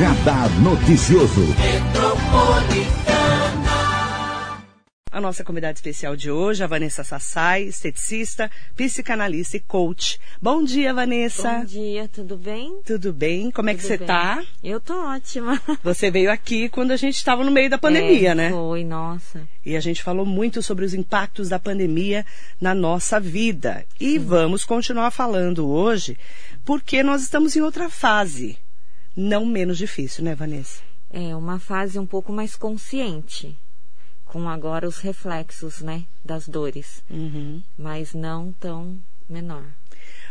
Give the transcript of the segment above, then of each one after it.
Radar Noticioso. A nossa convidada especial de hoje, a Vanessa Sassai, esteticista, psicanalista e coach. Bom dia, Vanessa. Bom dia, tudo bem? Tudo bem? Como é que você bem. tá? Eu tô ótima. Você veio aqui quando a gente estava no meio da pandemia, É, né? Foi, nossa. E a gente falou muito sobre os impactos da pandemia na nossa vida. E vamos continuar falando hoje, porque nós estamos em outra fase. Não menos difícil, né, Vanessa? É uma fase um pouco mais consciente, com agora os reflexos, né, das dores, Uhum. mas não tão menor.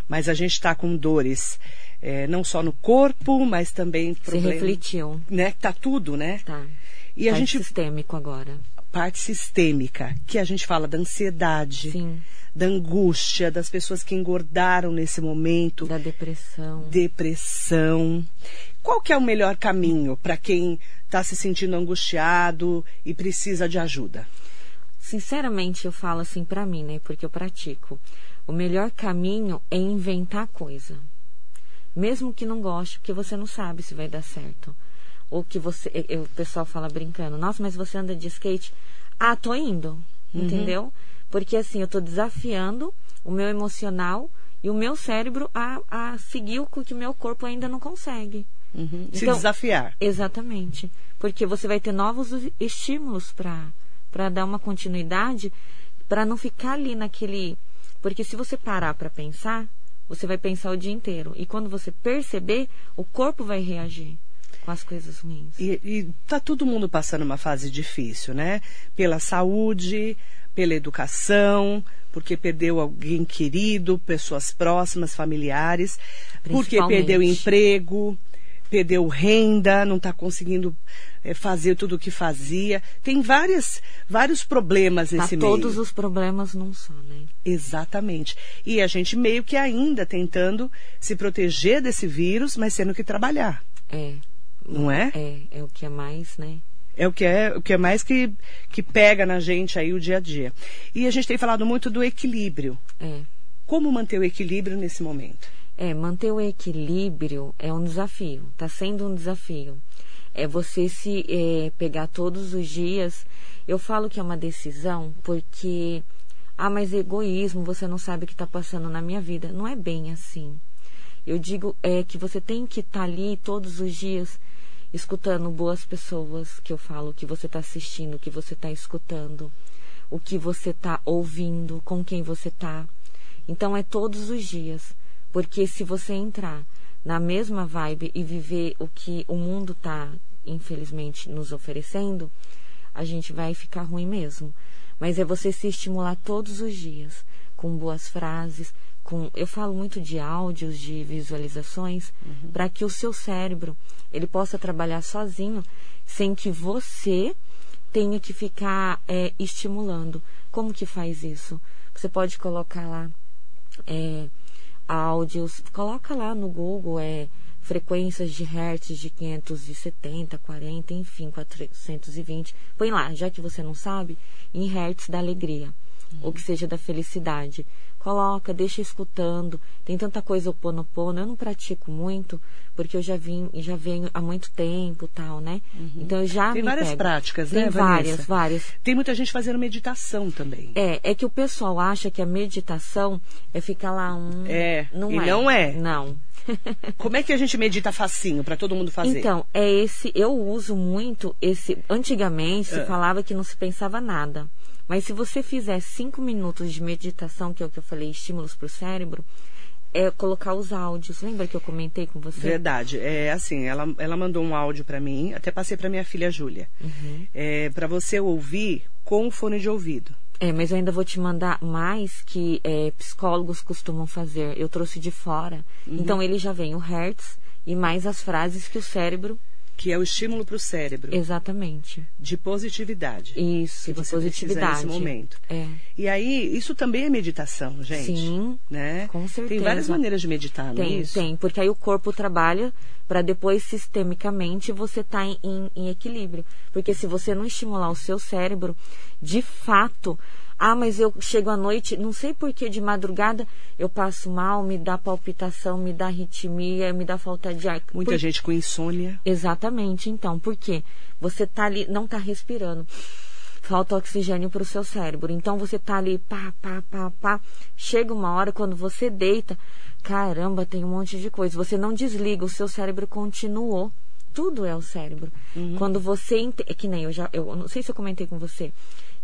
Mas a gente está com dores, eh, não só no corpo, mas também Se problema, refletiu, né? Tá tudo, né? tá? E a tá gente sistêmico agora. parte sistêmica, que a gente fala da ansiedade, Sim, da angústia, das pessoas que engordaram nesse momento, da depressão. depressão. Qual que é o melhor caminho para quem está se sentindo angustiado e precisa de ajuda? Sinceramente, eu falo assim pra mim, né, porque eu pratico. O melhor caminho é inventar coisa. Mesmo que não goste, porque você não sabe se vai dar certo. Ou que você, e- e o pessoal fala brincando, nossa, mas você anda de skate? Ah, tô indo, entendeu? Porque assim, eu tô desafiando o meu emocional e o meu cérebro a, a seguir o que o meu corpo ainda não consegue. Se Então- desafiar. Exatamente. Porque você vai ter novos estímulos para dar uma continuidade, para não ficar ali naquele. Porque se você parar para pensar, você vai pensar o dia inteiro. E quando você perceber, o corpo vai reagir com as coisas ruins. E, e tá todo mundo passando uma fase difícil, né? Pela saúde, pela educação, porque perdeu alguém querido, pessoas próximas, familiares, porque perdeu emprego, perdeu renda, não está conseguindo eh, fazer tudo o que fazia. Tem várias, vários problemas Tá nesse meio. todos os problemas num só, né? Exatamente. E a gente meio que ainda tentando se proteger desse vírus, mas tendo que trabalhar, É. não é? É, é o que é mais, né? É o que é, o que é mais que, que pega na gente aí o dia a dia. E a gente tem falado muito do equilíbrio. É. Como manter o equilíbrio nesse momento? É, manter o equilíbrio é um desafio, está sendo um desafio. É você se é, pegar todos os dias. Eu falo que é uma decisão porque, ah, mas egoísmo, você não sabe o que está passando na minha vida. Não é bem assim. Eu digo é que você tem que estar ali todos os dias escutando boas pessoas, que eu falo, que você está assistindo, que você está escutando, o que você está ouvindo, com quem você está. Então é todos os dias. Porque se você entrar na mesma vibe e viver o que o mundo está, infelizmente, nos oferecendo, a gente vai ficar ruim mesmo. Mas é você se estimular todos os dias, com boas frases, com. Eu falo muito de áudios, de visualizações, para que o seu cérebro ele possa trabalhar sozinho, sem que você tenha que ficar é, estimulando. Como que faz isso? Você pode colocar lá é, áudios, coloca lá no Google é, frequências de hertz de 570, 40, enfim, 420. Põe lá, já que você não sabe, em hertz da alegria, ou que seja da felicidade. Coloca, deixa escutando. Tem tanta coisa oponopono. Eu não pratico muito, porque eu já vim, já venho há muito tempo, tal, né? Então eu já Tem várias pego. práticas, Tem né, várias, Vanessa? várias. Tem muita gente fazendo meditação também. É, é que o pessoal acha que a meditação é ficar lá um. É, não e é. não é. Não. Como é que a gente medita facinho para todo mundo fazer? Então, é esse. Eu uso muito esse. Antigamente se É. falava que não se pensava nada. Mas se você fizer cinco minutos de meditação, que é o que eu falei, estímulos para o cérebro, é colocar os áudios. Lembra que eu comentei com você? Verdade. É assim, ela, ela mandou um áudio para mim, até passei para minha filha Júlia. Uhum. É, para você ouvir com o fone de ouvido. É, mas eu ainda vou te mandar mais que é, psicólogos costumam fazer. Eu trouxe de fora. Uhum. Então ele já vem o hertz e mais as frases que o cérebro. Que é o estímulo para o cérebro. Exatamente. De positividade. Isso, que de você positividade. nesse momento. É. E aí, isso também é meditação, gente. Sim, né? com certeza. Tem várias maneiras de meditar, não é Tem, isso? tem, porque aí o corpo trabalha para depois sistemicamente você estar em, em- em equilíbrio. Porque se você não estimular o seu cérebro, de fato, Ah, mas eu chego à noite, não sei por que de madrugada eu passo mal, me dá palpitação, me dá arritmia, me dá falta de ar. Muita por... gente com insônia. Exatamente, então, por quê? Você tá ali, não tá respirando. Falta oxigênio para o seu cérebro. Então você tá ali, pá, pá, pá, pá. Chega uma hora quando você deita, caramba, tem um monte de coisa. Você não desliga, o seu cérebro continuou. Tudo é o cérebro. Uhum. Quando você. É que nem eu já. Eu não sei se eu comentei com você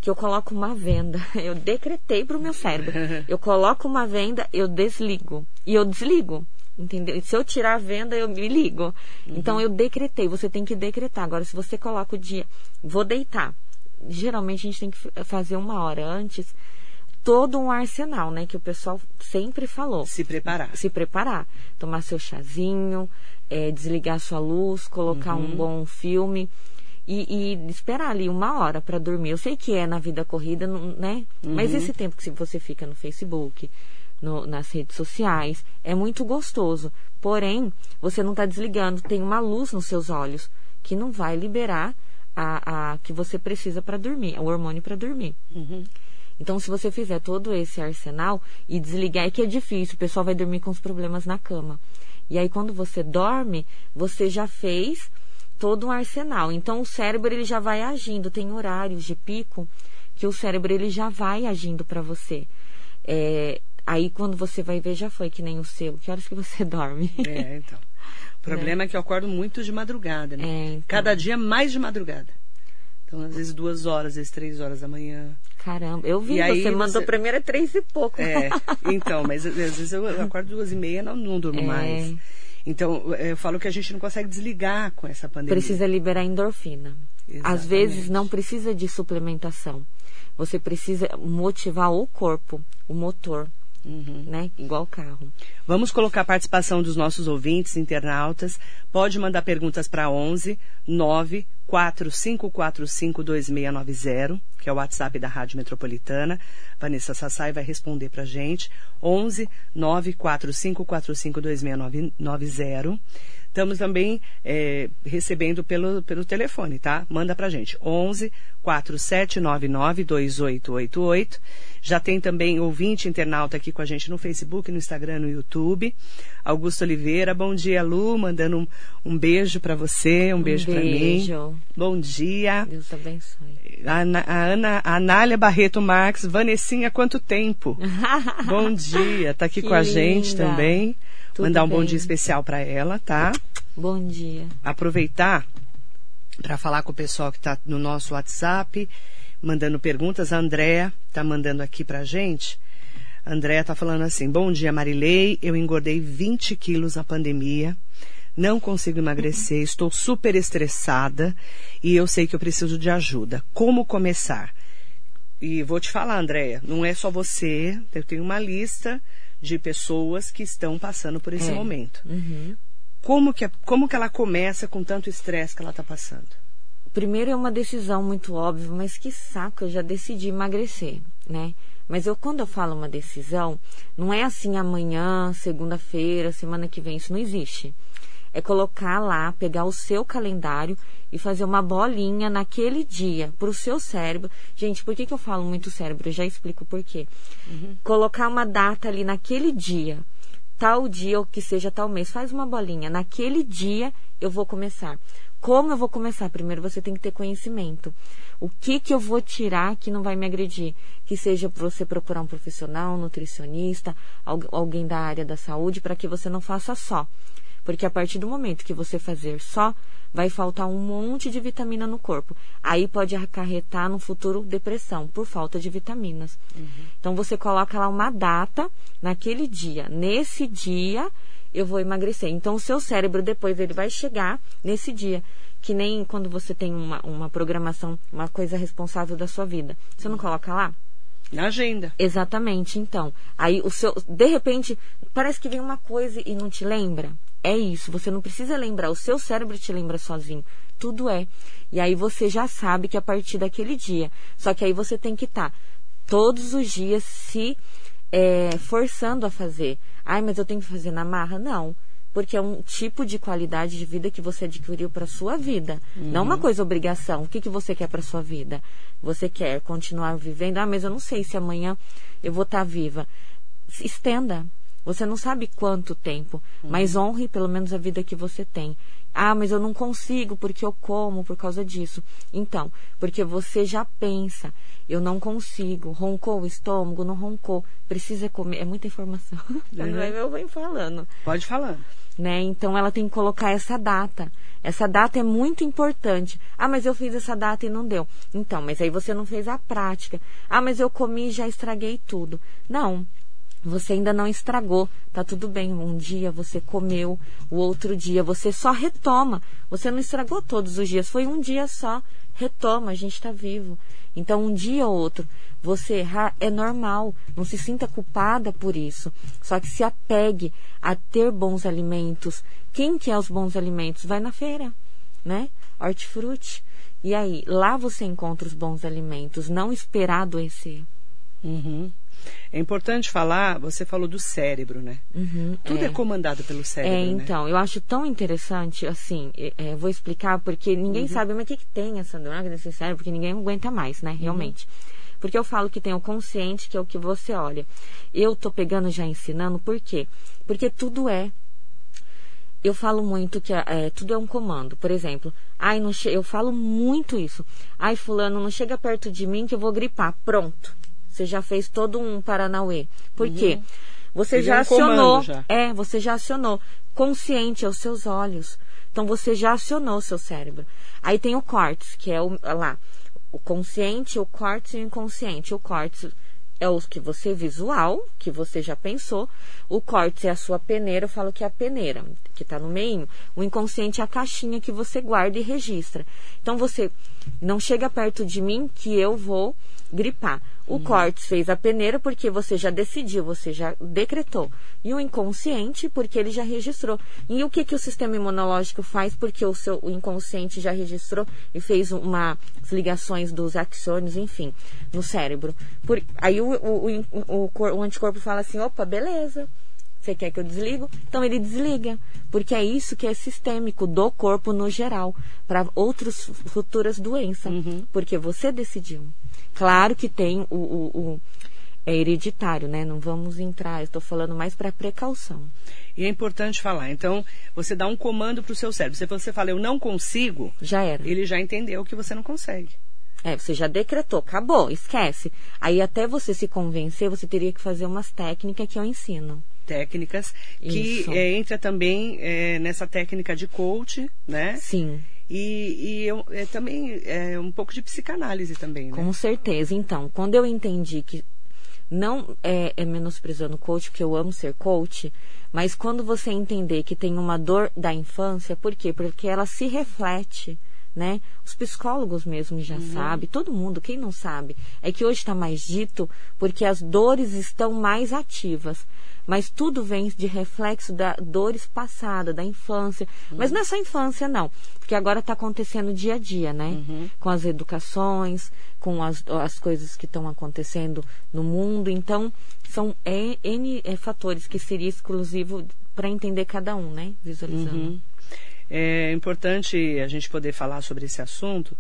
que eu coloco uma venda. Eu decretei para o meu cérebro. Eu coloco uma venda, eu desligo. E eu desligo. Entendeu? Se eu tirar a venda, eu me ligo. Uhum. Então eu decretei. Você tem que decretar. Agora, se você coloca o dia, vou deitar. Geralmente a gente tem que fazer uma hora antes todo um arsenal, né? Que o pessoal sempre falou. Se preparar. Se preparar. Tomar seu chazinho, é, desligar sua luz, colocar uhum. um bom filme e, e esperar ali uma hora para dormir. Eu sei que é na vida corrida, né? Uhum. Mas esse tempo que você fica no Facebook, no, nas redes sociais, é muito gostoso. Porém, você não está desligando, tem uma luz nos seus olhos que não vai liberar a, a que você precisa para dormir, o hormônio para dormir. Uhum. Então, se você fizer todo esse arsenal e desligar, é que é difícil, o pessoal vai dormir com os problemas na cama. E aí, quando você dorme, você já fez todo um arsenal. Então o cérebro ele já vai agindo, tem horários de pico que o cérebro ele já vai agindo para você. É, aí quando você vai ver já foi que nem o seu. Que horas que você dorme? É, então. O problema é, é que eu acordo muito de madrugada, né? É, então. Cada dia mais de madrugada. Então, às vezes duas horas, às vezes três horas da manhã. Caramba, eu vi, e você mandou você... primeiro é três e pouco. É, então, mas às vezes eu acordo duas e meia, não, não durmo é. mais. Então, é, eu falo que a gente não consegue desligar com essa pandemia. Precisa liberar endorfina. Exatamente. Às vezes não precisa de suplementação. Você precisa motivar o corpo, o motor. Uhum. Né? Igual carro. Vamos colocar a participação dos nossos ouvintes, internautas. Pode mandar perguntas para 11 9 45452690, que é o WhatsApp da Rádio Metropolitana. Vanessa Sassai vai responder para a gente. 11 945452690. Estamos também é, recebendo pelo, pelo telefone, tá? Manda pra gente. 11 4799 2888. Já tem também ouvinte internauta aqui com a gente no Facebook, no Instagram, no YouTube. Augusto Oliveira, bom dia, Lu, mandando um, um beijo para você, um, um beijo, beijo. para mim. Bom dia. Deus abençoe. A, a Ana, a Anália Barreto Marques, Vanessinha, quanto tempo? bom dia, tá aqui que com a gente linda. também. Tudo Mandar um bem. bom dia especial para ela, tá? Bom dia. Aproveitar para falar com o pessoal que está no nosso WhatsApp, mandando perguntas. A Andréa está mandando aqui para gente. A Andréa está falando assim: Bom dia, Marilei. Eu engordei 20 quilos na pandemia. Não consigo emagrecer, estou super estressada e eu sei que eu preciso de ajuda. Como começar? E vou te falar, Andréia, não é só você, eu tenho uma lista de pessoas que estão passando por esse é. momento. Uhum. Como, que, como que ela começa com tanto estresse que ela está passando? Primeiro é uma decisão muito óbvia, mas que saco, eu já decidi emagrecer, né? Mas eu, quando eu falo uma decisão, não é assim amanhã, segunda-feira, semana que vem, isso não existe. É colocar lá, pegar o seu calendário e fazer uma bolinha naquele dia para o seu cérebro. Gente, por que, que eu falo muito cérebro? Eu já explico por quê. Uhum. Colocar uma data ali naquele dia, tal dia ou que seja tal mês, faz uma bolinha. Naquele dia eu vou começar. Como eu vou começar? Primeiro você tem que ter conhecimento. O que que eu vou tirar que não vai me agredir? Que seja você procurar um profissional, um nutricionista, alguém da área da saúde, para que você não faça só. Porque a partir do momento que você fazer só, vai faltar um monte de vitamina no corpo. Aí pode acarretar no futuro depressão por falta de vitaminas. Uhum. Então você coloca lá uma data naquele dia. Nesse dia eu vou emagrecer. Então o seu cérebro depois ele vai chegar nesse dia. Que nem quando você tem uma, uma programação, uma coisa responsável da sua vida. Você não coloca lá? Na agenda. Exatamente. Então, aí o seu, de repente, parece que vem uma coisa e não te lembra. É isso, você não precisa lembrar, o seu cérebro te lembra sozinho. Tudo é. E aí você já sabe que a partir daquele dia. Só que aí você tem que estar tá todos os dias se é, forçando a fazer. Ai, mas eu tenho que fazer na marra? Não. porque é um tipo de qualidade de vida que você adquiriu para sua vida, uhum. não uma coisa obrigação. O que, que você quer para sua vida? Você quer continuar vivendo? Ah, mas eu não sei se amanhã eu vou estar tá viva. Estenda. Você não sabe quanto tempo, uhum. mas honre pelo menos a vida que você tem. Ah, mas eu não consigo porque eu como por causa disso. Então, porque você já pensa, eu não consigo, roncou o estômago, não roncou, precisa comer. É muita informação. Uhum. eu venho falando. Pode falar. Né? Então ela tem que colocar essa data. Essa data é muito importante. Ah, mas eu fiz essa data e não deu. Então, mas aí você não fez a prática. Ah, mas eu comi e já estraguei tudo. Não. Você ainda não estragou, tá tudo bem. Um dia você comeu, o outro dia você só retoma. Você não estragou todos os dias, foi um dia só. Retoma, a gente está vivo. Então, um dia ou outro, você errar é normal. Não se sinta culpada por isso. Só que se apegue a ter bons alimentos. Quem quer os bons alimentos? Vai na feira, né? Hortifruti. E aí, lá você encontra os bons alimentos, não esperar adoecer. Uhum. É importante falar, você falou do cérebro, né? Uhum, Tudo é. é. comandado pelo cérebro. É, né? então, né? eu acho tão interessante, assim, é, vou explicar, porque ninguém uhum. sabe, mas o que, que tem essa droga desse cérebro, porque ninguém aguenta mais, né? Realmente. Uhum. Porque eu falo que tem o consciente, que é o que você olha. Eu tô pegando já ensinando, por quê? Porque tudo é eu falo muito que é, tudo é um comando. Por exemplo, ai, não eu falo muito isso. Ai, fulano, não chega perto de mim que eu vou gripar. Pronto. Você já fez todo um Paranauê. Por uhum. quê? Você já é um acionou. Já. É, você já acionou. Consciente aos seus olhos. Então você já acionou o seu cérebro. Aí tem o córtex, que é o lá, o consciente, o córtex e o inconsciente. O córtex é o que você visual, que você já pensou. O córtex é a sua peneira, eu falo que é a peneira, que está no meio. O inconsciente é a caixinha que você guarda e registra. Então você não chega perto de mim que eu vou gripar. O uhum. fez a peneira porque você já decidiu, você já decretou. E o inconsciente porque ele já registrou. E o que, que o sistema imunológico faz porque o seu o inconsciente já registrou e fez uma ligações dos axônios, enfim, no cérebro. Por, aí o, o, o, o, anticorpo fala assim, opa, beleza. Você quer que eu desligo? Então ele desliga, porque é isso que é sistêmico do corpo no geral, para outras futuras doenças, uhum. porque você decidiu. Claro que tem o, o, o é hereditário, né? Não vamos entrar, estou falando mais para precaução. E é importante falar. Então, você dá um comando para o seu cérebro. Se você fala, eu não consigo, já era. Ele já entendeu que você não consegue. É, você já decretou, acabou, esquece. Aí até você se convencer, você teria que fazer umas técnicas que eu ensino. Técnicas que é, entra também é, nessa técnica de coach, né? Sim. E, e eu, é, também é um pouco de psicanálise também, né? Com certeza. Então, quando eu entendi que não é, é menosprezando coach, porque eu amo ser coach, mas quando você entender que tem uma dor da infância, por quê? Porque ela se reflete né? Os psicólogos mesmo já uhum. sabem, todo mundo, quem não sabe, é que hoje está mais dito porque as dores estão mais ativas. Mas tudo vem de reflexo da dores passadas, da infância. Uhum. Mas não é só infância, não. Porque agora está acontecendo dia a dia, né? Uhum. Com as educações, com as, as coisas que estão acontecendo no mundo. Então, são N é, fatores que seria exclusivo para entender cada um, né? Visualizando. Uhum. É importante a gente poder falar sobre esse assunto,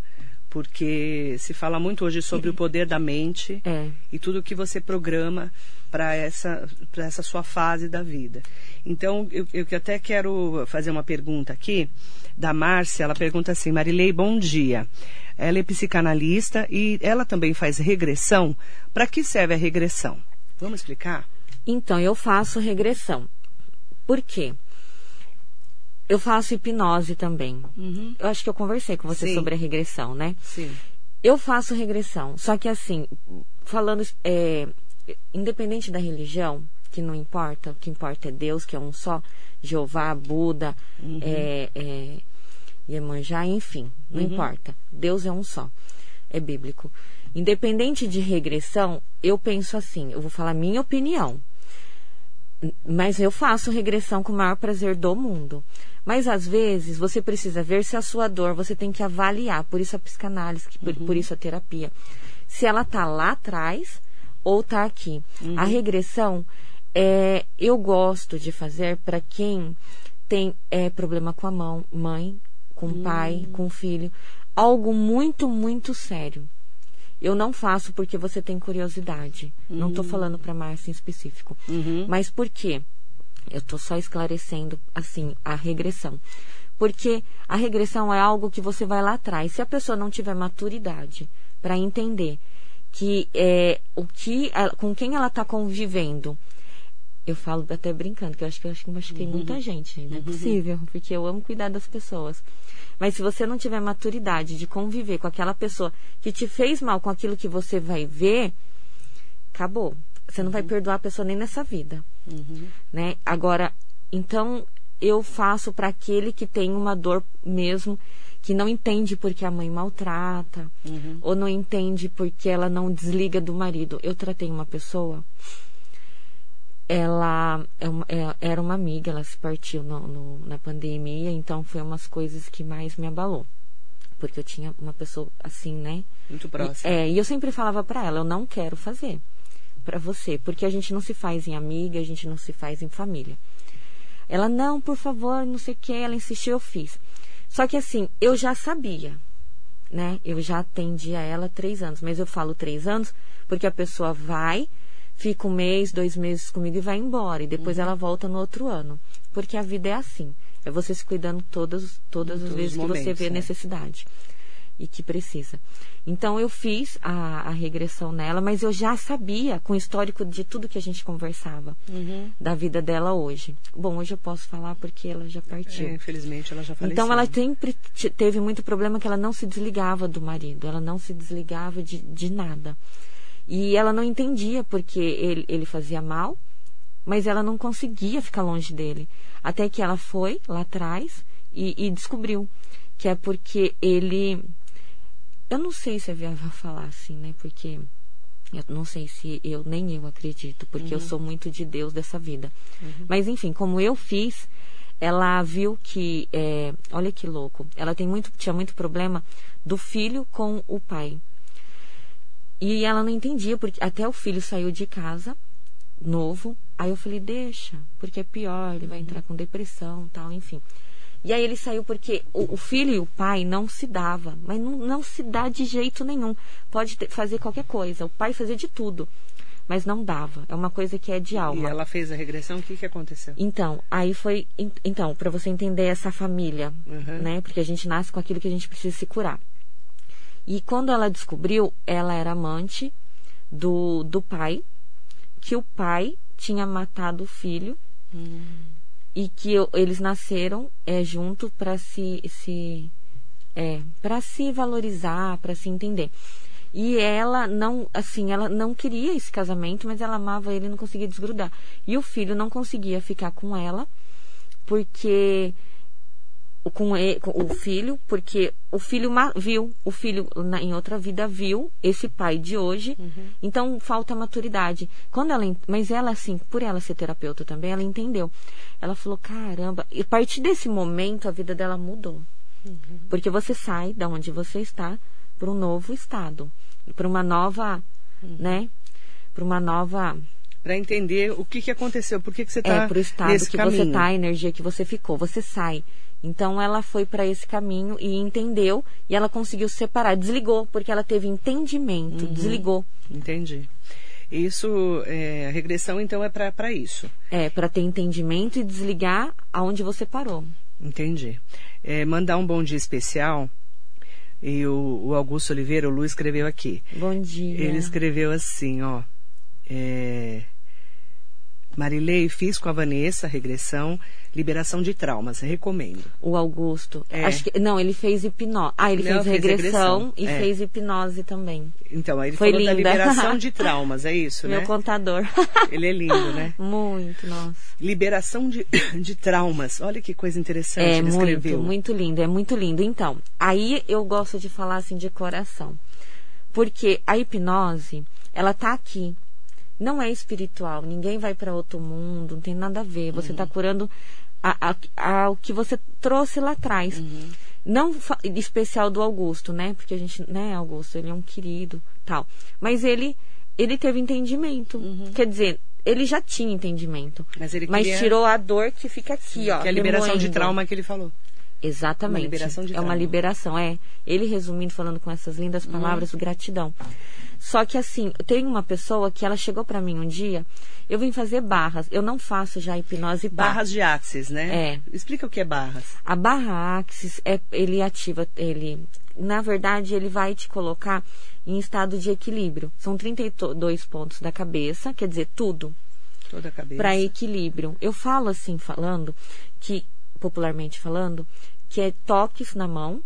porque se fala muito hoje sobre o poder da mente é. e tudo que você programa para essa, essa sua fase da vida. Então, eu, eu até quero fazer uma pergunta aqui da Márcia. Ela pergunta assim: Marilei, bom dia. Ela é psicanalista e ela também faz regressão. Para que serve a regressão? Vamos explicar? Então, eu faço regressão. Por quê? Eu faço hipnose também. Uhum. Eu acho que eu conversei com você Sim. sobre a regressão, né? Sim. Eu faço regressão. Só que assim, falando, é, independente da religião, que não importa, o que importa é Deus, que é um só, Jeová, Buda, uhum. é, é, Iemanjá, enfim, não uhum. importa. Deus é um só. É bíblico. Independente de regressão, eu penso assim, eu vou falar minha opinião. Mas eu faço regressão com o maior prazer do mundo. Mas às vezes você precisa ver se a sua dor, você tem que avaliar, por isso a psicanálise, por, uhum. por isso a terapia. Se ela está lá atrás ou está aqui. Uhum. A regressão é, eu gosto de fazer para quem tem é, problema com a mão, mãe, com o pai, com o filho. Algo muito, muito sério. Eu não faço porque você tem curiosidade. Não estou falando para Márcia em específico. Uhum. Mas por quê? Eu estou só esclarecendo, assim, a regressão. Porque a regressão é algo que você vai lá atrás. Se a pessoa não tiver maturidade para entender que é o que com quem ela está convivendo eu falo até brincando, que eu acho que eu acho que machuquei muita gente, não é possível, porque eu amo cuidar das pessoas. Mas se você não tiver maturidade de conviver com aquela pessoa que te fez mal com aquilo que você vai ver, acabou. Você não vai perdoar a pessoa nem nessa vida, né? Agora, então eu faço para aquele que tem uma dor mesmo, que não entende porque a mãe maltrata, ou não entende porque ela não desliga do marido. Eu tratei uma pessoa ela é uma- é- era uma amiga, ela se partiu no- no- na pandemia, então foi umas coisas que mais me abalou. Porque eu tinha uma pessoa assim, né? Muito próximo. É, e eu sempre falava pra ela, eu não quero fazer pra você, porque a gente não se faz em amiga, a gente não se faz em família. Ela, não, por favor, não sei o que, ela insistiu, eu fiz. Só que assim, eu já sabia, né? Eu já atendi a ela três anos, mas eu falo três anos porque a pessoa vai, fica um mês, dois meses comigo e vai embora. E depois ela volta no outro ano. Porque a vida é assim. É você se cuidando todas, todas as vezes os que você momentos, vê é. necessidade e que precisa. Então eu fiz a, a regressão nela, mas eu já sabia, com o histórico de tudo que a gente conversava Uhum. da vida dela hoje. Bom, hoje eu posso falar porque ela já partiu. É, infelizmente ela já faleceu. Então ela sempre te- teve muito problema que ela não se desligava do marido, ela não se desligava de, de nada. E ela não entendia porque ele, ele fazia mal, mas ela não conseguia ficar longe dele. Até que ela foi lá atrás e, e descobriu que é porque ele. Eu não sei se é viável falar assim, né? Porque eu não sei se eu nem eu acredito, porque eu sou muito de Deus dessa vida. Mas enfim, como eu fiz, ela viu que, é, olha que louco, ela tem muito, tinha muito problema do filho com o pai. E ela não entendia, porque até o filho saiu de casa, novo. Aí eu falei, deixa, porque é pior, ele vai entrar com depressão tal, enfim. E aí ele saiu porque o, o filho e o pai não se dava, mas não, não se dá de jeito nenhum. Pode ter- fazer qualquer coisa, o pai fazia de tudo, mas não dava. É uma coisa que é de alma. E ela fez a regressão, o que, que aconteceu? Então, aí foi. en- Então, para você entender essa família, Uhum. né? Porque a gente nasce com aquilo que a gente precisa se curar. E quando ela descobriu, ela era amante do, do pai, que o pai tinha matado o filho e que eu- eles nasceram é, junto para se, se é, para se valorizar, para se entender. E ela não, assim, ela não queria esse casamento, mas ela amava ele não conseguia desgrudar. E o filho não conseguia ficar com ela, porque com, e- com o filho, porque o filho viu, o filho na- em outra vida viu esse pai de hoje, então falta maturidade. Quando ela, mas ela assim, por ela ser terapeuta também, ela entendeu. Ela falou: "Caramba", e a partir desse momento a vida dela mudou. Porque você sai da onde você está para um novo estado, para uma nova, né? Para uma nova Para entender o que, que aconteceu, por que, que você está é, pro estado nesse que caminho. você tá, a energia que você ficou, você sai. Então ela foi para esse caminho e entendeu e ela conseguiu separar, desligou porque ela teve entendimento, Uhum. desligou. Entendi. Isso, é, a regressão então é para isso. É, para ter entendimento e desligar aonde você parou. Entendi. É, mandar um bom dia especial. E o, o Augusto Oliveira, o Lu, escreveu aqui. Bom dia. Ele escreveu assim, ó. É, Marilei, fiz com a Vanessa regressão, liberação de traumas, recomendo. O Augusto. É. Acho que não, ele fez hipnose. Ah, ele Não, fez regressão, regressão. e É. fez hipnose também. Então, aí ele Foi falou da linda. liberação de traumas, é isso, Meu né? contador. Ele é lindo, né? muito, nossa. Liberação de, de traumas. Olha que coisa interessante É ele muito, escreveu. muito lindo, é muito lindo. Então, aí eu gosto de falar assim de coração. Porque a hipnose, ela tá aqui. Não é espiritual, ninguém vai para outro mundo, não tem nada a ver. Você está curando a, a- que você trouxe lá atrás. Não fa- especial do Augusto, né? Porque a gente, né, Augusto, ele é um querido, tal. Mas ele ele teve entendimento. Quer dizer, ele já tinha entendimento. Mas ele Mas queria- tirou a dor que fica aqui, ó. Que é a liberação de remoendo. trauma que ele falou. Exatamente. Uma de é uma liberação, é. Ele resumindo, falando com essas lindas palavras, Uhum. gratidão. Só que assim, tem uma pessoa que ela chegou pra mim um dia, eu vim fazer barras. Eu não faço já hipnose barra. Barras de axis, né? É. Explica o que é barras. A barra axis, é, ele ativa, ele, na verdade, ele vai te colocar em estado de equilíbrio. São 32 pontos da cabeça, quer dizer, tudo Toda a cabeça. para equilíbrio. Eu falo assim, falando, que, popularmente falando, que é toques na mão,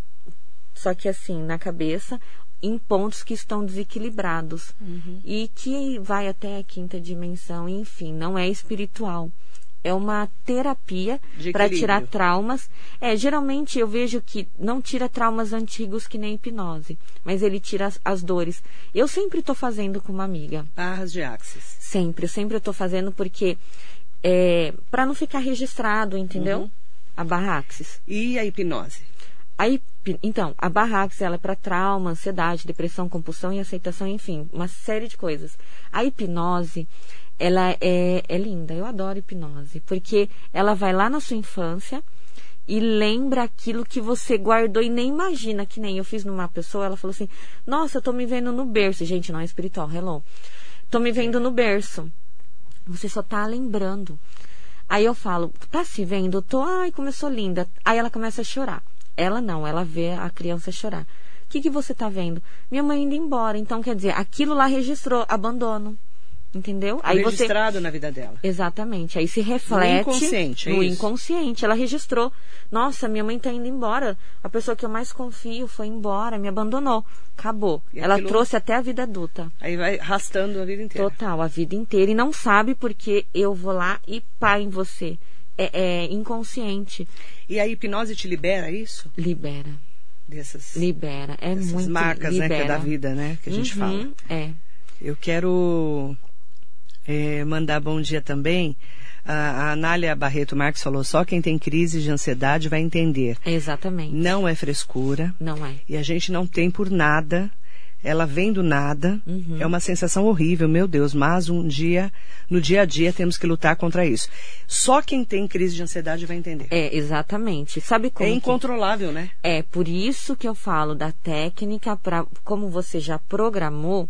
só que assim, na cabeça, em pontos que estão desequilibrados. Uhum. E que vai até a quinta dimensão, enfim, não é espiritual. É uma terapia para tirar traumas. É, geralmente eu vejo que não tira traumas antigos que nem hipnose, mas ele tira as, as dores. Eu sempre estou fazendo com uma amiga. Barras de axis. Sempre, eu sempre estou fazendo porque é, para não ficar registrado, entendeu? Uhum. A barraxis. E a hipnose? A hipi- então, a barraxis ela é para trauma, ansiedade, depressão, compulsão e aceitação, enfim, uma série de coisas. A hipnose, ela é, é linda. Eu adoro hipnose porque ela vai lá na sua infância e lembra aquilo que você guardou e nem imagina que nem eu fiz numa pessoa. Ela falou assim: Nossa, eu tô me vendo no berço. Gente, não é espiritual, hello. Tô me vendo no berço. Você só tá lembrando. Aí eu falo, tá se vendo? Eu tô, ai, sou linda. Aí ela começa a chorar. Ela não, ela vê a criança chorar. O que, que você tá vendo? Minha mãe indo embora. Então, quer dizer, aquilo lá registrou abandono. Entendeu? Aí você. registrado na vida dela. Exatamente. Aí se reflete inconsciente, é no isso? inconsciente. Ela registrou. Nossa, minha mãe tá indo embora. A pessoa que eu mais confio foi embora, me abandonou. Acabou. E Ela aquilo- trouxe até a vida adulta. Aí vai arrastando a vida inteira. Total, a vida inteira. E não sabe porque eu vou lá e pá em você. É, é inconsciente. E a hipnose te libera isso? Libera. Dessas, Libera. É dessas muito marcas, né, que é libera. da vida, né? Que a gente Uhum, fala. É. Eu quero é, mandar bom dia também. A, a Anália Barreto Marques falou, só quem tem crise de ansiedade vai entender. Exatamente. Não é frescura. Não é. E a gente não tem por nada. Ela vem do nada. Uhum. É uma sensação horrível, meu Deus. Mas um dia, no dia a dia, temos que lutar contra isso. Só quem tem crise de ansiedade vai entender. É, exatamente. Sabe como É que- incontrolável, né? É por isso que eu falo da técnica para como você já programou,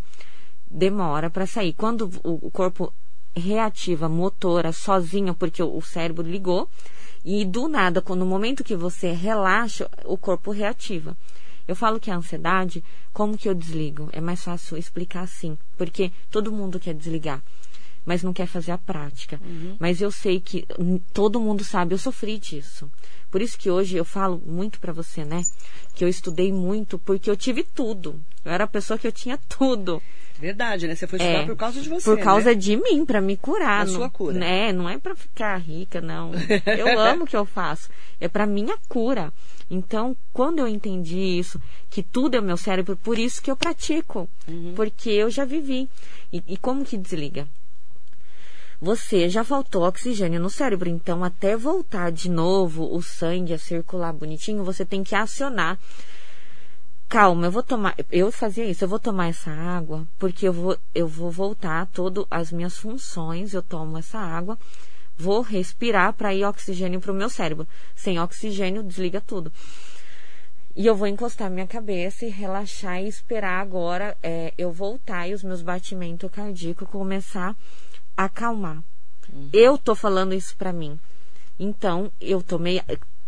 demora para sair. Quando o, corpo reativa motora sozinho, porque o, o cérebro ligou, e do nada, quando no momento que você relaxa, o corpo reativa. Eu falo que a ansiedade, como que eu desligo? É mais fácil explicar assim, porque todo mundo quer desligar, mas não quer fazer a prática. Mas eu sei que todo mundo sabe, eu sofri disso. Por isso que hoje eu falo muito pra você, né? Que eu estudei muito porque eu tive tudo. Eu era a pessoa que eu tinha tudo. Verdade, né? Você foi estudar É, por causa de você. Por causa né? de mim, pra me curar. A não, sua cura. Né? Não é pra ficar rica, não. Eu amo o que eu faço. É pra minha cura. Então, quando eu entendi isso, que tudo é o meu cérebro, por isso que eu pratico. Uhum. Porque eu já vivi. E, e como que desliga? Você já faltou oxigênio no cérebro, então até voltar de novo o sangue a circular bonitinho, você tem que acionar calma, eu vou tomar, eu fazia isso, eu vou tomar essa água, porque eu vou, eu vou voltar todas as minhas funções, eu tomo essa água, vou respirar para ir oxigênio para o meu cérebro. Sem oxigênio, desliga tudo. E eu vou encostar minha cabeça e relaxar e esperar agora é, eu voltar e os meus batimentos cardíacos começar a acalmar. Eu tô falando isso pra mim. Então, eu tomei.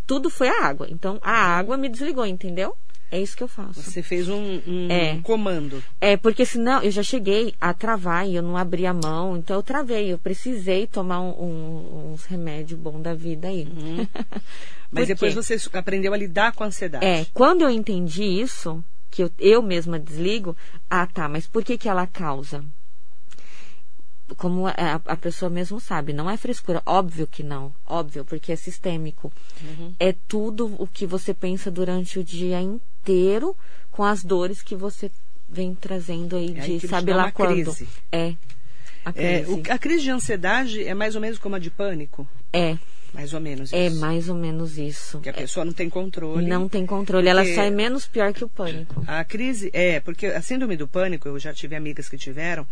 Tudo foi a água. Então, a água me desligou, entendeu? É isso que eu faço. Você fez um, um É. comando. É, porque senão eu já cheguei a travar e eu não abri a mão, então eu travei. Eu precisei tomar um- um- uns remédios bons da vida aí. Mas Por depois você aprendeu a lidar com a ansiedade. É, quando eu entendi isso, que eu, eu mesma desligo, ah tá, mas por que que ela causa? Como a, a pessoa mesmo sabe, não é frescura, óbvio que não, óbvio, porque é sistêmico. Uhum. É tudo o que você pensa durante o dia inteiro com as dores que você vem trazendo aí É aí de sabe dá lá quando. crise. É. A É, crise. o- a crise de ansiedade é mais ou menos como a de pânico? É, Mais ou menos é isso. mais ou menos isso. Que a É, pessoa não tem controle. não tem controle, ela sai menos pior que o pânico. A crise, é, porque a síndrome do pânico, eu já tive amigas que tiveram,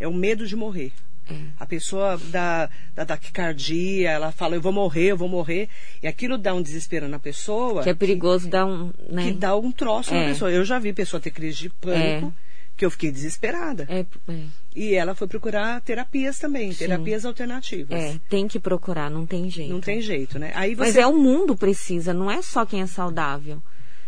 é o medo de morrer. É. A pessoa da, da taquicardia, ela fala, eu vou morrer, eu vou morrer. E aquilo dá um desespero na pessoa. Que é perigoso dar um. Né? Que dá um troço É. na pessoa. Eu já vi pessoa ter crise de pânico, que eu fiquei desesperada. É, é, E ela foi procurar terapias também, terapias alternativas. é, tem que procurar, não tem jeito. Não tem jeito, né? Aí você Mas é o mundo precisa, não é só quem é saudável.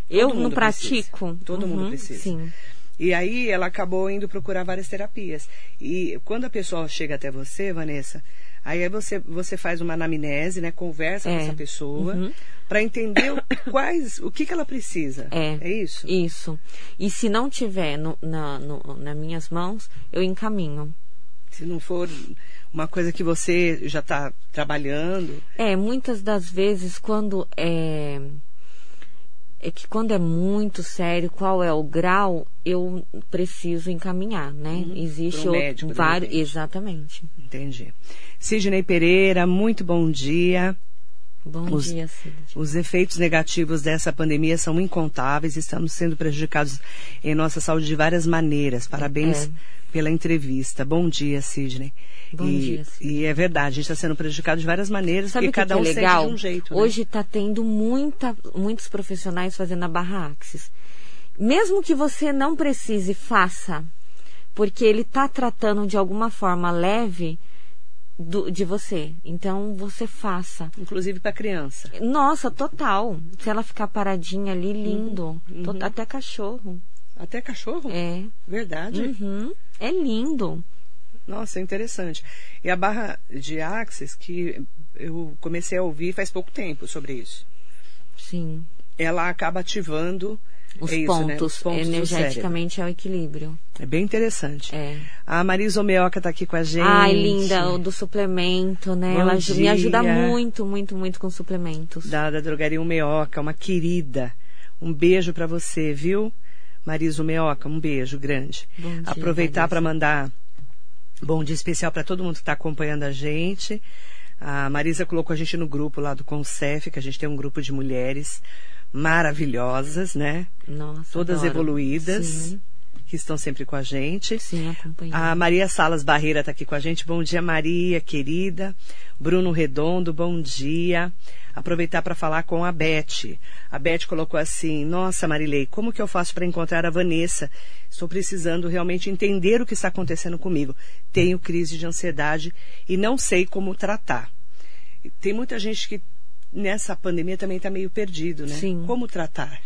eu não mundo pratico. precisa. Todo mundo Uhum, precisa. Sim. E aí ela acabou indo procurar várias terapias. E quando a pessoa chega até você, Vanessa, aí você, você faz uma anamnese, né? Conversa com É. essa pessoa Uhum. para entender o- quais, o que, que ela precisa. É. É isso? Isso. E se não tiver no, na, no, nas minhas mãos, eu encaminho. Se não for uma coisa que você já está trabalhando. É, muitas das vezes quando é é que quando é muito sério, qual é o grau, eu preciso encaminhar, né? Existe Para um outro- de vários, exatamente. Entendi. Sidney Pereira, muito bom dia. Bom Os- dia, Cid. Os efeitos negativos dessa pandemia são incontáveis e estamos sendo prejudicados em nossa saúde de várias maneiras. Parabéns É. pela entrevista. Bom dia, Sidney. Bom e, dia, Sidney. E é verdade, a gente está sendo prejudicado de várias maneiras, Sabe que, cada que um é legal? de um jeito. né? Hoje está tendo muita, muitos profissionais fazendo a barra Axis. Mesmo que você não precise, faça. Porque ele está tratando de alguma forma leve do- de você. Então, você faça. Inclusive para criança. Nossa, total. Se ela ficar paradinha ali, lindo. Uhum, Até cachorro. Até cachorro? É. Verdade. Uhum. É lindo. Nossa, é interessante. E a barra de Axis, que eu comecei a ouvir faz pouco tempo sobre isso. Sim. Ela acaba ativando Os é isso, pontos, né? Os pontos energeticamente é o equilíbrio. É bem interessante. É. A Marisa Omeoca está aqui com a gente. Ai, linda, o do suplemento, né? Bom Ela aju- me ajuda dia. muito, muito, muito com suplementos. Da, da drogaria Umeoca, uma querida. Um beijo para você, viu? Marisa Umeoca, um beijo grande. Bom dia, Aproveitar para mandar bom dia especial para todo mundo que está acompanhando a gente. A Marisa colocou a gente no grupo lá do Concef, que a gente tem um grupo de mulheres maravilhosas, né? Nossa, Todas adoro. evoluídas, Sim, que estão sempre com a gente. sim, acompanhando. A Maria Salas Barreira está aqui com a gente. Bom dia, Maria, querida. Bruno Redondo, bom dia. Aproveitar para falar com a Beth. A Beth colocou assim: Nossa, Marilei, como que eu faço para encontrar a Vanessa? Estou precisando realmente entender o que está acontecendo comigo. Tenho crise de ansiedade e não sei como tratar. Tem muita gente que nessa pandemia também está meio perdido, né? Sim. Como tratar?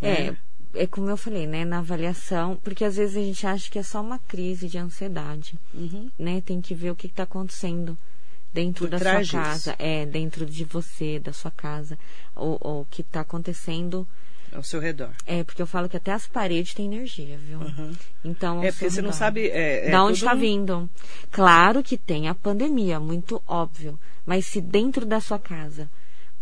É, né? é como eu falei, né? Na avaliação, porque às vezes a gente acha que é só uma crise de ansiedade, Uhum. né? Tem que ver o que está acontecendo dentro Por da sua disso. casa, é, dentro de você, da sua casa, ou ou o que está acontecendo. Ao seu redor. É, porque eu falo que até as paredes têm energia, viu? Então, ao É porque você não redor. sabe. É, é da onde está um- vindo. Claro que tem a pandemia, muito óbvio. Mas se dentro da sua casa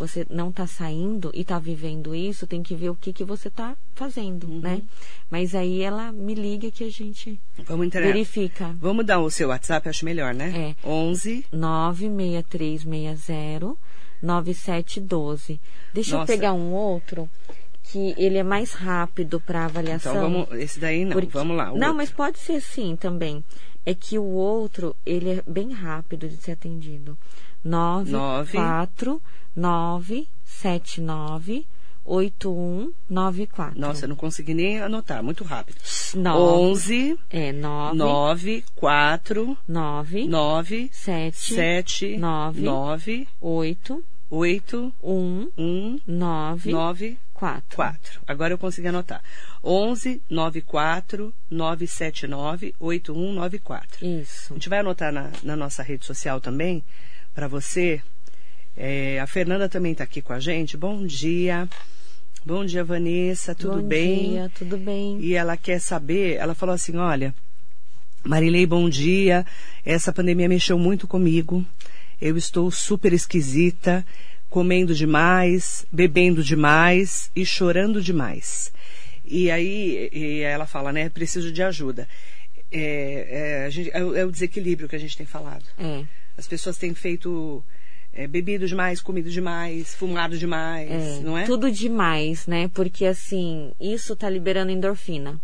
você não está saindo e está vivendo isso, tem que ver o que, que você está fazendo, Uhum. né? Mas aí ela me liga que a gente Vamos entrar. verifica. Vamos dar o seu WhatsApp, acho melhor, né? É. 11. 96360 9712. Deixa Nossa. eu pegar um outro que ele é mais rápido para avaliação. Então vamos. Esse daí não. Porque- Vamos lá. Não, outro. mas pode ser sim também. É que o outro, ele é bem rápido de ser atendido. 9 Nove. 4 9 7 9 8 1 9 4. Nossa, eu não consegui nem anotar, muito rápido. 9. 11 É 9 9 4 9 9 7 7 nove. 9 8 8 1 1 9 9 4. 4. Agora eu consegui anotar. 11 94 979 8194. Isso. A gente vai anotar na, na nossa rede social também, para você. É, a Fernanda também está aqui com a gente. Bom dia. Bom dia, Vanessa. Tudo Bom bem? dia, tudo bem. E ela quer saber, ela falou assim, olha, Marilei, bom dia. Essa pandemia mexeu muito comigo. Eu estou super esquisita, comendo demais, bebendo demais e chorando demais. E aí e ela fala, né, preciso de ajuda. É, é, gente- é o- é o desequilíbrio que a gente tem falado. É. As pessoas têm feito é, bebido demais, comido demais, fumado demais, É, não é? Tudo demais, né? Porque assim, isso tá liberando endorfina.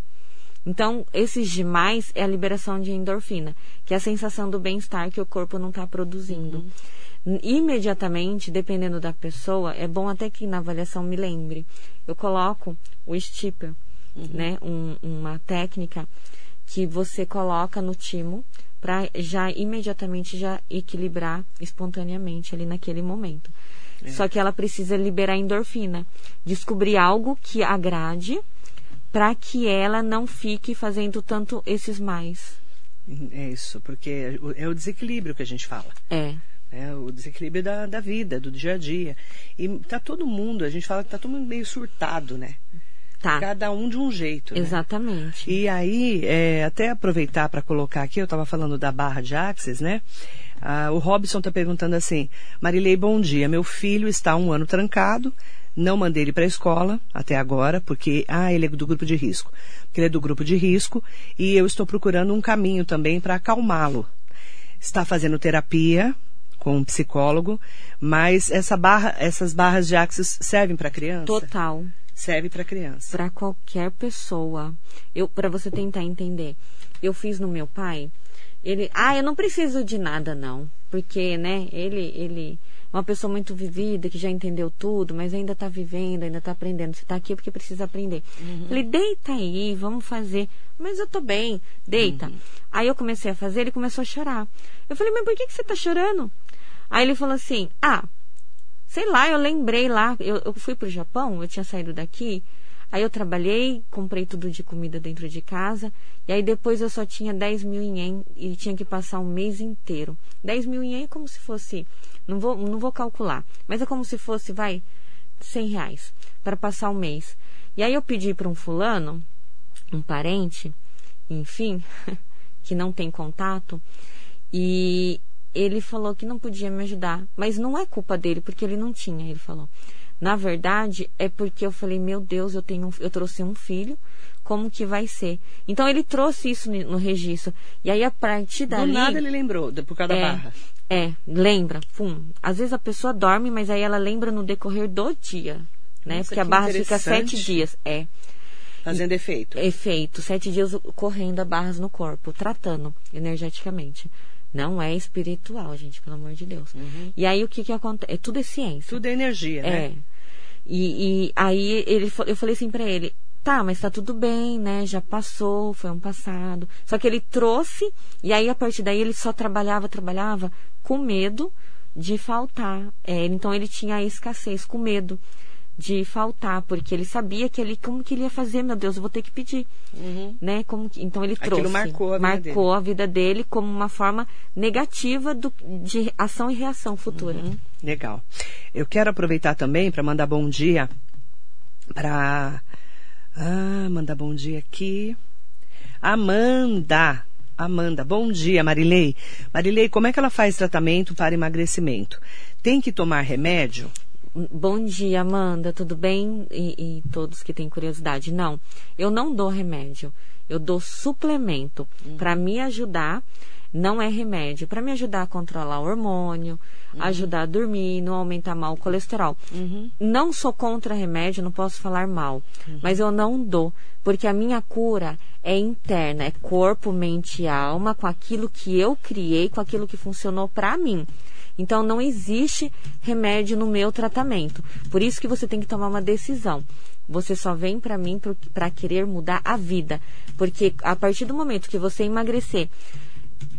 Então, esses demais é a liberação de endorfina, que é a sensação do bem-estar que o corpo não está produzindo. Uhum. Imediatamente, dependendo da pessoa, é bom até que na avaliação me lembre. Eu coloco o stipper, uhum. né? Um, uma técnica que você coloca no timo para já imediatamente já equilibrar espontaneamente ali naquele momento. É. Só que ela precisa liberar endorfina, descobrir algo que agrade para que ela não fique fazendo tanto esses mais. É isso, porque é o desequilíbrio que a gente fala. É. É o desequilíbrio da, da vida, do dia a dia. E tá todo mundo, a gente fala que tá todo mundo meio surtado, né? Tá. Cada um de um jeito. Né? Exatamente. E aí, é, até aproveitar para colocar aqui, eu estava falando da barra de Axis, né? Ah, o Robson está perguntando assim: Marilei, bom dia. Meu filho está um ano trancado. Não mandei ele para a escola até agora, porque ah, ele é do grupo de risco. Porque ele é do grupo de risco e eu estou procurando um caminho também para acalmá-lo. Está fazendo terapia com um psicólogo, mas essa barra, essas barras de Axis servem para criança? Total serve para criança. Para qualquer pessoa. Eu para você tentar entender. Eu fiz no meu pai. Ele, ah, eu não preciso de nada não, porque, né, ele ele é uma pessoa muito vivida, que já entendeu tudo, mas ainda está vivendo, ainda está aprendendo. Você está aqui porque precisa aprender. Uhum. Falei, deita aí, vamos fazer. Mas eu tô bem, deita. Uhum. Aí eu comecei a fazer, ele começou a chorar. Eu falei, mas por que, que você está chorando? Aí ele falou assim, ah, Sei lá, eu lembrei lá, eu, eu fui pro Japão, eu tinha saído daqui, aí eu trabalhei, comprei tudo de comida dentro de casa, e aí depois eu só tinha 10 mil ien e tinha que passar um mês inteiro. 10 mil ien é como se fosse, não vou, não vou calcular, mas é como se fosse, vai, 100 reais para passar um mês. E aí eu pedi para um fulano, um parente, enfim, que não tem contato, e ele falou que não podia me ajudar. Mas não é culpa dele, porque ele não tinha, ele falou. Na verdade, é porque eu falei, meu Deus, eu tenho, eu trouxe um filho, como que vai ser? Então ele trouxe isso no registro. E aí a partir dali. Do nada ele lembrou, por causa é, da barra. É, lembra. Pum. Às vezes a pessoa dorme, mas aí ela lembra no decorrer do dia. Né? Nossa, porque a barra fica sete dias. É. Fazendo efeito. Efeito. Sete dias correndo a barras no corpo, tratando energeticamente. Não é espiritual, gente, pelo amor de Deus. Uhum. E aí o que que acontece? É, tudo é ciência. Tudo é energia, né? É. E, e aí ele, eu falei assim para ele, tá, mas tá tudo bem, né? Já passou, foi um passado. Só que ele trouxe, e aí a partir daí ele só trabalhava, trabalhava com medo de faltar. É, então ele tinha a escassez, com medo de faltar, porque ele sabia que ele como que ele ia fazer, meu Deus, eu vou ter que pedir, uhum. né? Como que, então ele trouxe, Aquilo marcou a vida marcou dele. a vida dele como uma forma negativa do, de ação e reação futura. Uhum. Legal. Eu quero aproveitar também para mandar bom dia para ah, mandar bom dia aqui. Amanda. Amanda, bom dia, Marilei. Marilei, como é que ela faz tratamento para emagrecimento? Tem que tomar remédio? Bom dia, Amanda, tudo bem? E, e, todos que têm curiosidade. Não, eu não dou remédio, eu dou suplemento uhum. para me ajudar. Não é remédio, para me ajudar a controlar o hormônio, uhum. ajudar a dormir, não aumentar mal o colesterol. Uhum. Não sou contra remédio, não posso falar mal, uhum. mas eu não dou, porque a minha cura é interna, é corpo, mente e alma, com aquilo que eu criei, com aquilo que funcionou para mim. Então não existe remédio no meu tratamento. Por isso que você tem que tomar uma decisão. Você só vem para mim para querer mudar a vida, porque a partir do momento que você emagrecer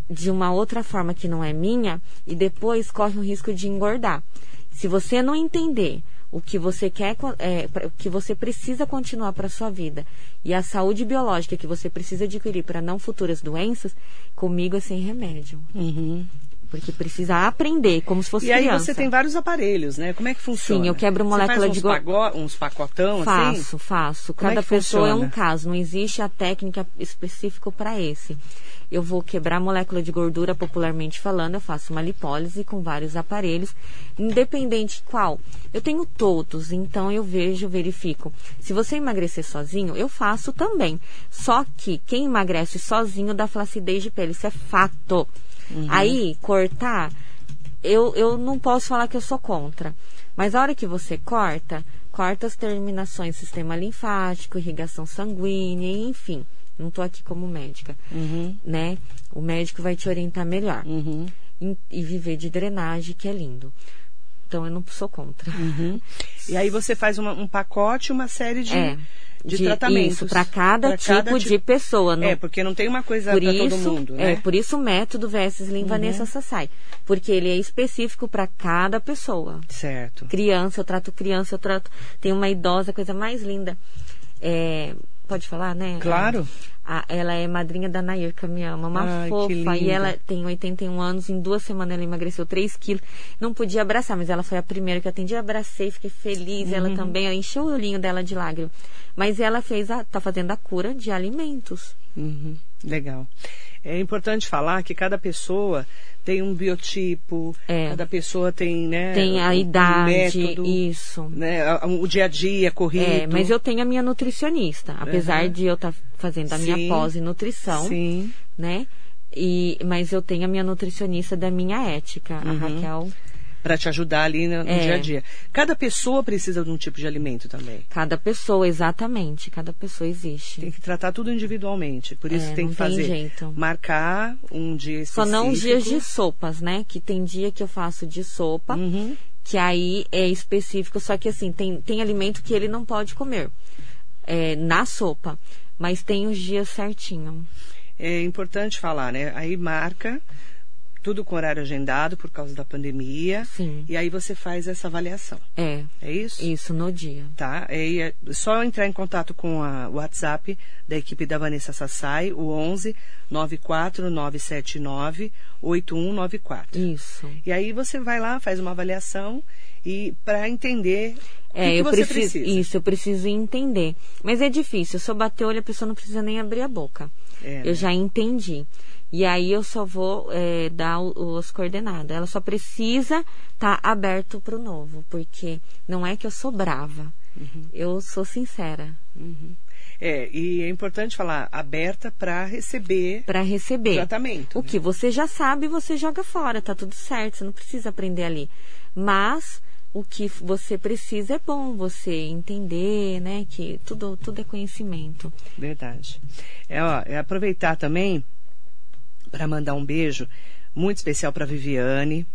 de uma outra forma que não é minha e depois corre o risco de engordar. Se você não entender o que você quer, é, o que você precisa continuar para sua vida e a saúde biológica que você precisa adquirir para não futuras doenças, comigo é sem remédio. Uhum. Porque precisa aprender, como se fosse e criança. E aí você tem vários aparelhos, né? Como é que funciona? Sim, eu quebro molécula de gordura. uns pacotão faço, assim? Faço, faço. Cada é pessoa funciona? é um caso, não existe a técnica específica para esse. Eu vou quebrar a molécula de gordura, popularmente falando, eu faço uma lipólise com vários aparelhos, independente qual. Eu tenho todos, então eu vejo, verifico. Se você emagrecer sozinho, eu faço também. Só que quem emagrece sozinho dá flacidez de pele, isso é fato. Uhum. Aí, cortar, eu, eu não posso falar que eu sou contra. Mas a hora que você corta, corta as terminações sistema linfático, irrigação sanguínea, enfim. não tô aqui como médica, Uhum. né? O médico vai te orientar melhor. Uhum. E, e viver de drenagem, que é lindo. Então eu não sou contra. Uhum. E aí você faz uma- um pacote, uma série de, É. de, tratamentos. Isso, para cada, tipo de pessoa. não- É, porque não tem uma coisa para todo mundo, né? é, por isso o método Vestes Slim Vanessa Sassai. Porque ele é específico para cada pessoa. Certo. Criança, eu trato criança, eu trato. Tem uma idosa, coisa mais linda. É, pode falar, né? Claro. A- ela é madrinha da Nair, que me ama, uma Ai, fofa. E ela tem 81 anos, em duas semanas ela emagreceu 3 quilos. Não podia abraçar, mas ela foi a primeira que eu atendi. Abracei, fiquei feliz. Uhum. Ela também, encheu o olhinho dela de lágrimas. Mas ela fez a, tá fazendo a cura de alimentos. Uhum. Legal. É importante falar que cada pessoa tem um biotipo, É. cada pessoa tem, né? Tem a um idade, método, isso. né? O dia a dia, corrido. É, mas eu tenho a minha nutricionista. Apesar Uhum. de eu estar fazendo a minha Sim. pós em nutrição, Sim. né? E, mas eu tenho a minha nutricionista da minha ética, a Raquel. Para te ajudar ali no, no É. dia a dia. Cada pessoa precisa de um tipo de alimento também. Cada pessoa, exatamente. Cada pessoa existe. Tem que tratar tudo individualmente. Por isso É, tem que tem fazer. jeito. Marcar um dia Só específico. não os dias de sopas, né? Que tem dia que eu faço de sopa, Uhum. que aí é específico, só que assim, tem, tem alimento que ele não pode comer é, na sopa. Mas tem os dias certinho. É importante falar, né? Aí marca tudo com horário agendado por causa da pandemia. Sim. E aí você faz essa avaliação. É, É isso? isso no dia. Tá? E é só entrar em contato com o WhatsApp da equipe da Vanessa Sassai, o 11 94979 8194. Isso. E aí você vai lá, faz uma avaliação e para entender É, que eu preciso. precisa. Isso, eu preciso entender. Mas é difícil. Se eu bater o olho, a pessoa não precisa nem abrir a boca. É, né? Eu já entendi. E aí eu só vou é, dar os coordenadas. Ela só precisa estar aberto para o novo, porque não é que eu sou brava. Uhum. Eu sou sincera É, e é importante falar aberta para receber para receber. tratamento. O né? que você já sabe, você joga fora, tá tudo certo, você não precisa aprender ali. Mas o que você precisa é bom você entender, né? Que tudo, tudo é conhecimento. Verdade. É, ó, é aproveitar também para mandar um beijo muito especial para Viviane.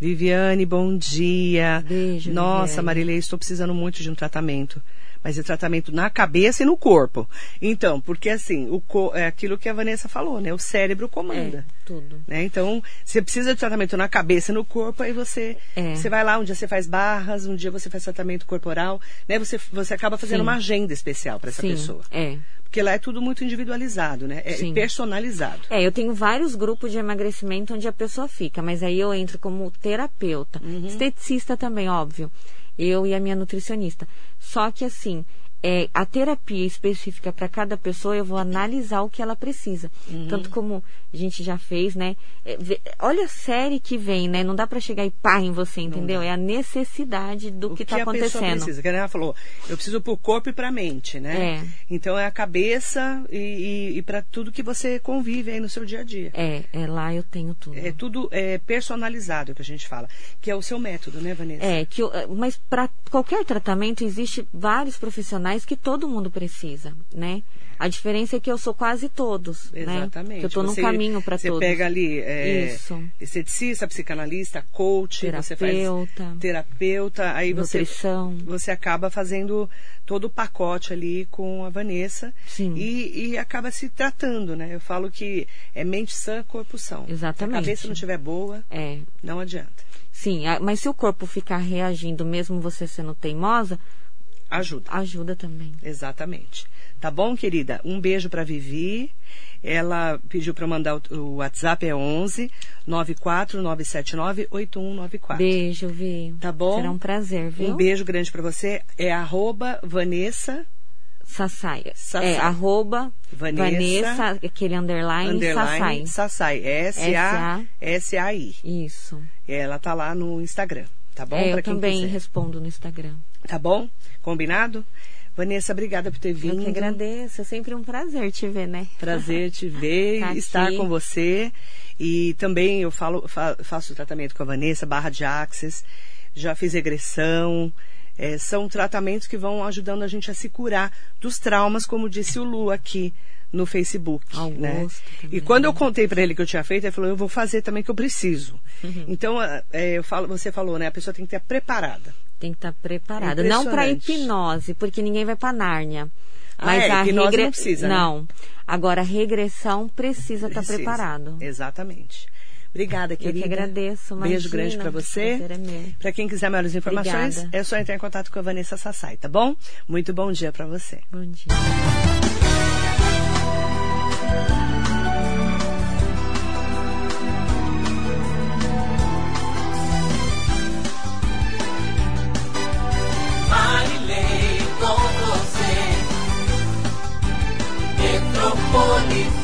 Viviane, bom dia. Beijo, Nossa. Marilei, estou precisando muito de um tratamento. Mas é tratamento na cabeça e no corpo. Então, porque assim, o é aquilo que a Vanessa falou, né? O cérebro comanda. É, tudo. Né? Então, você precisa de tratamento na cabeça e no corpo, aí você, É. você vai lá, um dia você faz barras, um dia você faz tratamento corporal, né? Você, você acaba fazendo Sim. uma agenda especial para essa Sim, pessoa. é. Porque lá é tudo muito individualizado, né? É Sim. personalizado. É, eu tenho vários grupos de emagrecimento onde a pessoa fica, mas aí eu entro como terapeuta. Uhum. Esteticista também, óbvio. Eu e a minha nutricionista. Só que assim, é, a terapia específica para cada pessoa, eu vou analisar o que ela precisa. Uhum. Tanto como a gente já fez, né? É, olha a série que vem, né? Não dá para chegar e pá em você, entendeu? É a necessidade do o que que, está a pessoa acontecendo. precisa? Que ela falou, eu preciso pro corpo e pra mente, né? É. Então é a cabeça e, e, e para tudo que você convive aí no seu dia a dia. É, é lá eu tenho tudo. É tudo é, personalizado que a gente fala, que é o seu método, né, Vanessa? É, que, o- mas para qualquer tratamento existe vários profissionais que todo mundo precisa, né? A diferença é que eu sou quase todos, né? Exatamente. Que eu estou num Você- caminho para Você todos. pega ali é, Isso. esteticista, psicanalista, coach, você faz Terapeuta. terapeuta, aí você Nutrição. você acaba fazendo todo o pacote ali com a Vanessa Sim. E, e acaba se tratando, né? Eu falo que é mente sã, corpo são. Exatamente. Se a cabeça não estiver boa, É, não adianta. sim, mas se o corpo ficar reagindo, mesmo você sendo teimosa, Ajuda. ajuda também. Exatamente. Tá bom, querida? Um beijo para Vivi. Ela pediu para mandar o, WhatsApp é 11 94979 8194. Beijo, Vi. Tá bom? Será um prazer, viu? Um beijo grande para você. É arroba Vanessa Sassai. Sassai. É, arroba Vanessa, Vanessa, aquele underline, underline Sassai. Sassai. S-A-S-A-I. Isso. Ela tá lá no Instagram. Tá bom? É, eu também quiser. respondo no Instagram. Tá bom? Combinado? Vanessa, obrigada por ter vindo. Eu que agradeço. É sempre um prazer te ver, né? Prazer te ver, Tá estar aqui. com você. E também eu falo, fa- faço tratamento com a Vanessa, barra de axis, já fiz regressão. É, são tratamentos que vão ajudando a gente a se curar dos traumas, como disse o Lu aqui no Facebook, Augusto né? também. E quando eu contei para ele que eu tinha feito, ele falou: "Eu vou fazer também que eu preciso". Uhum. Então, é, eu falo, você falou, né? A pessoa tem que estar preparada. Tem que estar preparada. Não para hipnose, porque ninguém vai para Nárnia. Ah, Mas é, a hipnose regre... não precisa, né? Não. Agora, a regressão precisa estar Precisa. preparado. Exatamente. Obrigada, Eu querida. que agradeço. Beijo imagina. grande para você. Prazer é. Para quem quiser maiores informações, Obrigada. é só entrar em contato com a Vanessa Sassai, tá bom? Muito bom dia para você. Bom dia. Marilei com você. Metrópole